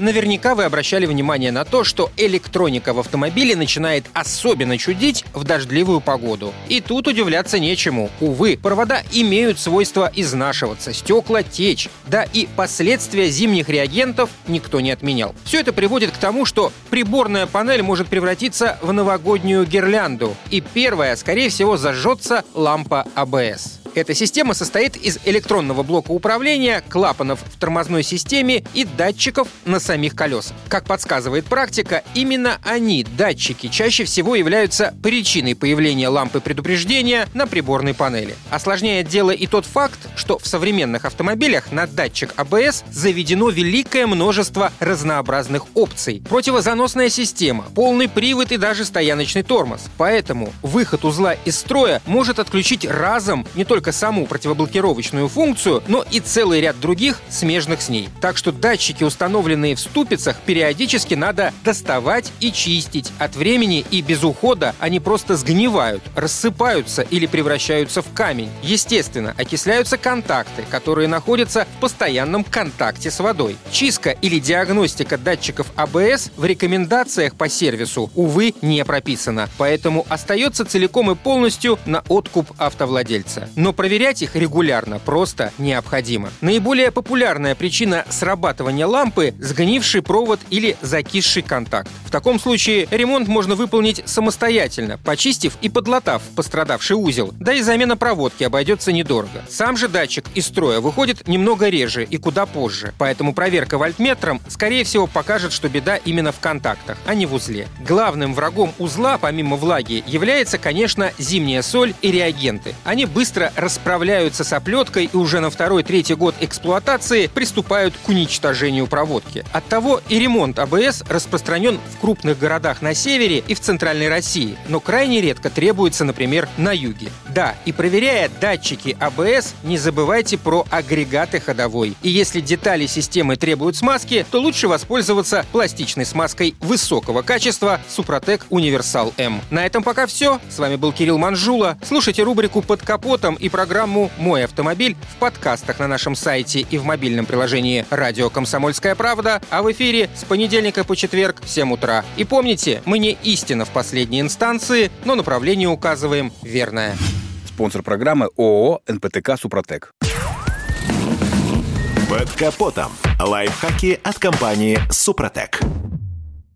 Наверняка вы обращали внимание на то, что электроника в автомобиле начинает особенно чудить в дождливую погоду. И тут удивляться нечему. Увы, провода имеют свойство изнашиваться, стекла течь. Да и последствия зимних реагентов никто не отменял. Все это приводит к тому, что приборная панель может превратиться в новогоднюю гирлянду. И первая, скорее всего, зажжется лампа АБС. Эта система состоит из электронного блока управления, клапанов в тормозной системе и датчиков на самих колесах. Как подсказывает практика, именно они, датчики, чаще всего являются причиной появления лампы предупреждения на приборной панели. Осложняет дело и тот факт, что в современных автомобилях на датчик АБС заведено великое множество разнообразных опций. Противозаносная система, полный привод и даже стояночный тормоз. Поэтому выход узла из строя может отключить разом не только только саму противоблокировочную функцию, но и целый ряд других, смежных с ней. Так что датчики, установленные в ступицах, периодически надо доставать и чистить. От времени и без ухода они просто сгнивают, рассыпаются или превращаются в камень. Естественно, окисляются контакты, которые находятся в постоянном контакте с водой. Чистка или диагностика датчиков АБС в рекомендациях по сервису, увы, не прописана. Поэтому остается целиком и полностью на откуп автовладельца. Но но проверять их регулярно просто необходимо. Наиболее популярная причина срабатывания лампы – сгнивший провод или закисший контакт. В таком случае ремонт можно выполнить самостоятельно, почистив и подлатав пострадавший узел, да и замена проводки обойдется недорого. Сам же датчик из строя выходит немного реже и куда позже, поэтому проверка вольтметром, скорее всего, покажет, что беда именно в контактах, а не в узле. Главным врагом узла, помимо влаги, является, конечно, зимняя соль и реагенты. Они быстро расправляются с оплеткой и уже на второй-третий год эксплуатации приступают к уничтожению проводки. Оттого и ремонт АБС распространен в крупных городах на севере и в центральной России, но крайне редко требуется, например, на юге. Да, и проверяя датчики АБС, не забывайте про агрегаты ходовой. И если детали системы требуют смазки, то лучше воспользоваться пластичной смазкой высокого качества Супротек Универсал М. На этом пока все. С вами был Кирилл Манжула. Слушайте рубрику «Под капотом» и программу «Мой автомобиль» в подкастах на нашем сайте и в мобильном приложении «Радио Комсомольская правда», а в эфире с понедельника по четверг в 7 утра. И помните, мы не истина в последней инстанции, но направление указываем верное. Спонсор программы ООО «НПТК Супротек». Под капотом. Лайфхаки от компании «Супротек».